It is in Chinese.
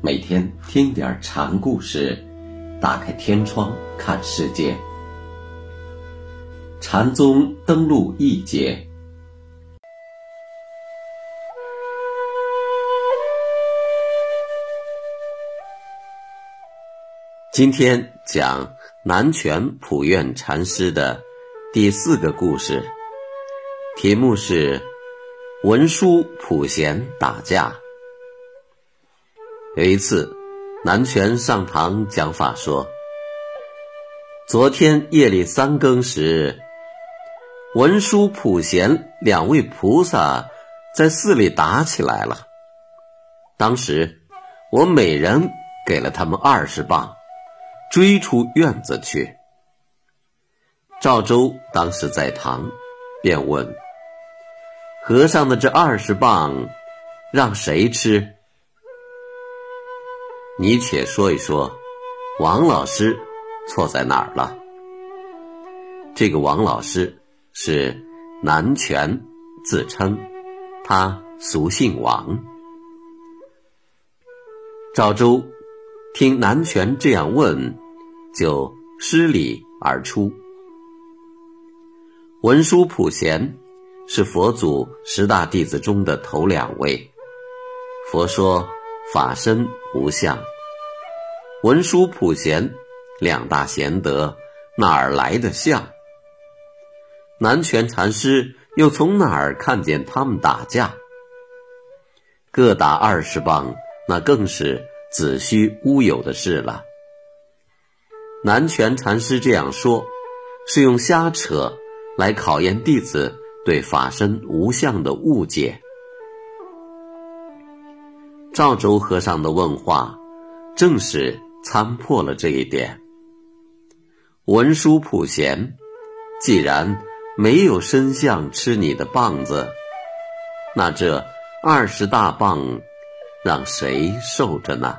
每天听点禅故事，打开天窗看世界。禅宗登陆一节，今天讲南泉普愿禅师的第四个故事，题目是文殊普贤打架。有一次，南泉上堂讲法说：“昨天夜里三更时，文殊、普贤两位菩萨在寺里打起来了。当时我每人给了他们二十棒，追出院子去。”赵州当时在堂，便问：“和尚的这二十棒，让谁吃？”你且说一说，王老师错在哪儿了？这个王老师是南拳自称，他俗姓王。赵州听南拳这样问，就失礼而出。文殊普贤是佛祖十大弟子中的头两位，佛说。法身无相，文殊普贤两大贤德，哪儿来的相？南泉禅师又从哪儿看见他们打架？各打二十棒，那更是子虚乌有的事了。南泉禅师这样说，是用瞎扯来考验弟子对法身无相的误解。赵州和尚的问话，正是参破了这一点。文殊普贤，既然没有身相吃你的棒子，那这二十大棒，让谁受着呢？